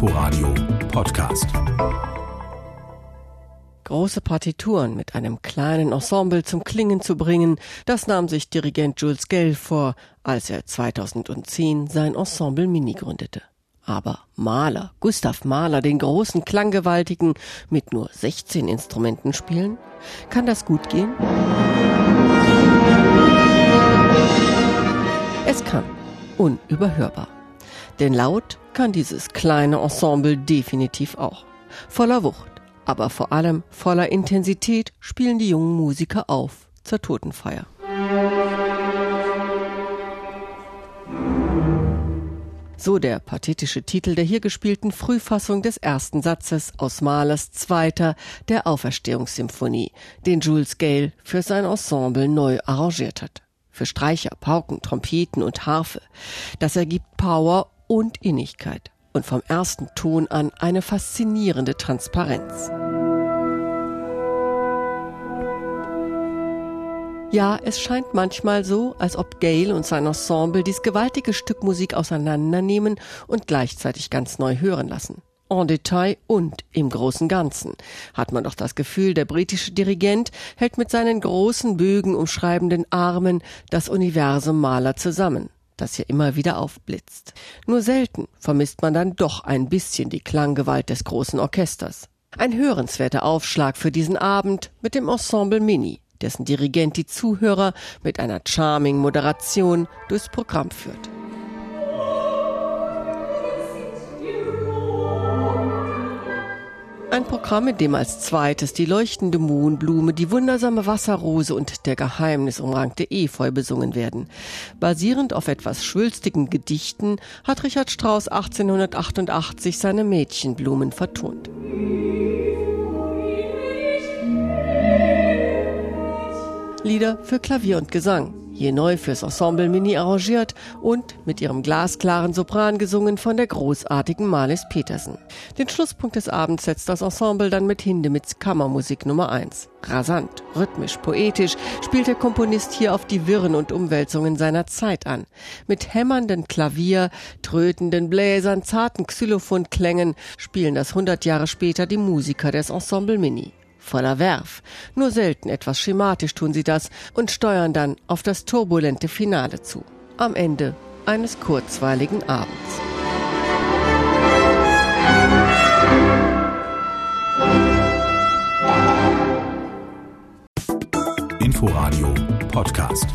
Inforadio Podcast. Große Partituren mit einem kleinen Ensemble zum Klingen zu bringen, das nahm sich Dirigent Jules Gell vor, als er 2010 sein Ensemble Mini gründete. Aber Mahler, Gustav Mahler, den großen Klanggewaltigen, mit nur 16 Instrumenten spielen? Kann das gut gehen? Es kann. Unüberhörbar. Denn laut kann dieses kleine Ensemble definitiv auch. Voller Wucht, aber vor allem voller Intensität spielen die jungen Musiker auf zur Totenfeier. So der pathetische Titel der hier gespielten Frühfassung des ersten Satzes aus Mahlers zweiter, der Auferstehungssymphonie, den Jules Gale für sein Ensemble neu arrangiert hat. Für Streicher, Pauken, Trompeten und Harfe. Das ergibt Power und Innigkeit und vom ersten Ton an eine faszinierende Transparenz. Ja, es scheint manchmal so, als ob Gale und sein Ensemble dies gewaltige Stück Musik auseinandernehmen und gleichzeitig ganz neu hören lassen. En Detail und im großen Ganzen hat man doch das Gefühl, der britische Dirigent hält mit seinen großen Bögen umschreibenden Armen das Universum Maler zusammen, das hier immer wieder aufblitzt. Nur selten vermisst man dann doch ein bisschen die Klanggewalt des großen Orchesters. Ein hörenswerter Aufschlag für diesen Abend mit dem Ensemble Mini, dessen Dirigent die Zuhörer mit einer charming Moderation durchs Programm führt. Ein Programm, in dem als zweites die leuchtende Mohnblume, die wundersame Wasserrose und der geheimnisumrankte Efeu besungen werden. Basierend auf etwas schwülstigen Gedichten hat Richard Strauss 1888 seine Mädchenblumen vertont. Lieder für Klavier und Gesang, neu fürs Ensemble Mini arrangiert und mit ihrem glasklaren Sopran gesungen von der großartigen Marlies Petersen. Den Schlusspunkt des Abends setzt das Ensemble dann mit Hindemiths Kammermusik Nummer 1. Rasant, rhythmisch, poetisch spielt der Komponist hier auf die Wirren und Umwälzungen seiner Zeit an. Mit hämmernden Klavier, trötenden Bläsern, zarten Xylophonklängen spielen das 100 Jahre später die Musiker des Ensemble Mini voller Werf. Nur selten etwas schematisch tun sie das und steuern dann auf das turbulente Finale zu. Am Ende eines kurzweiligen Abends. Inforadio Podcast.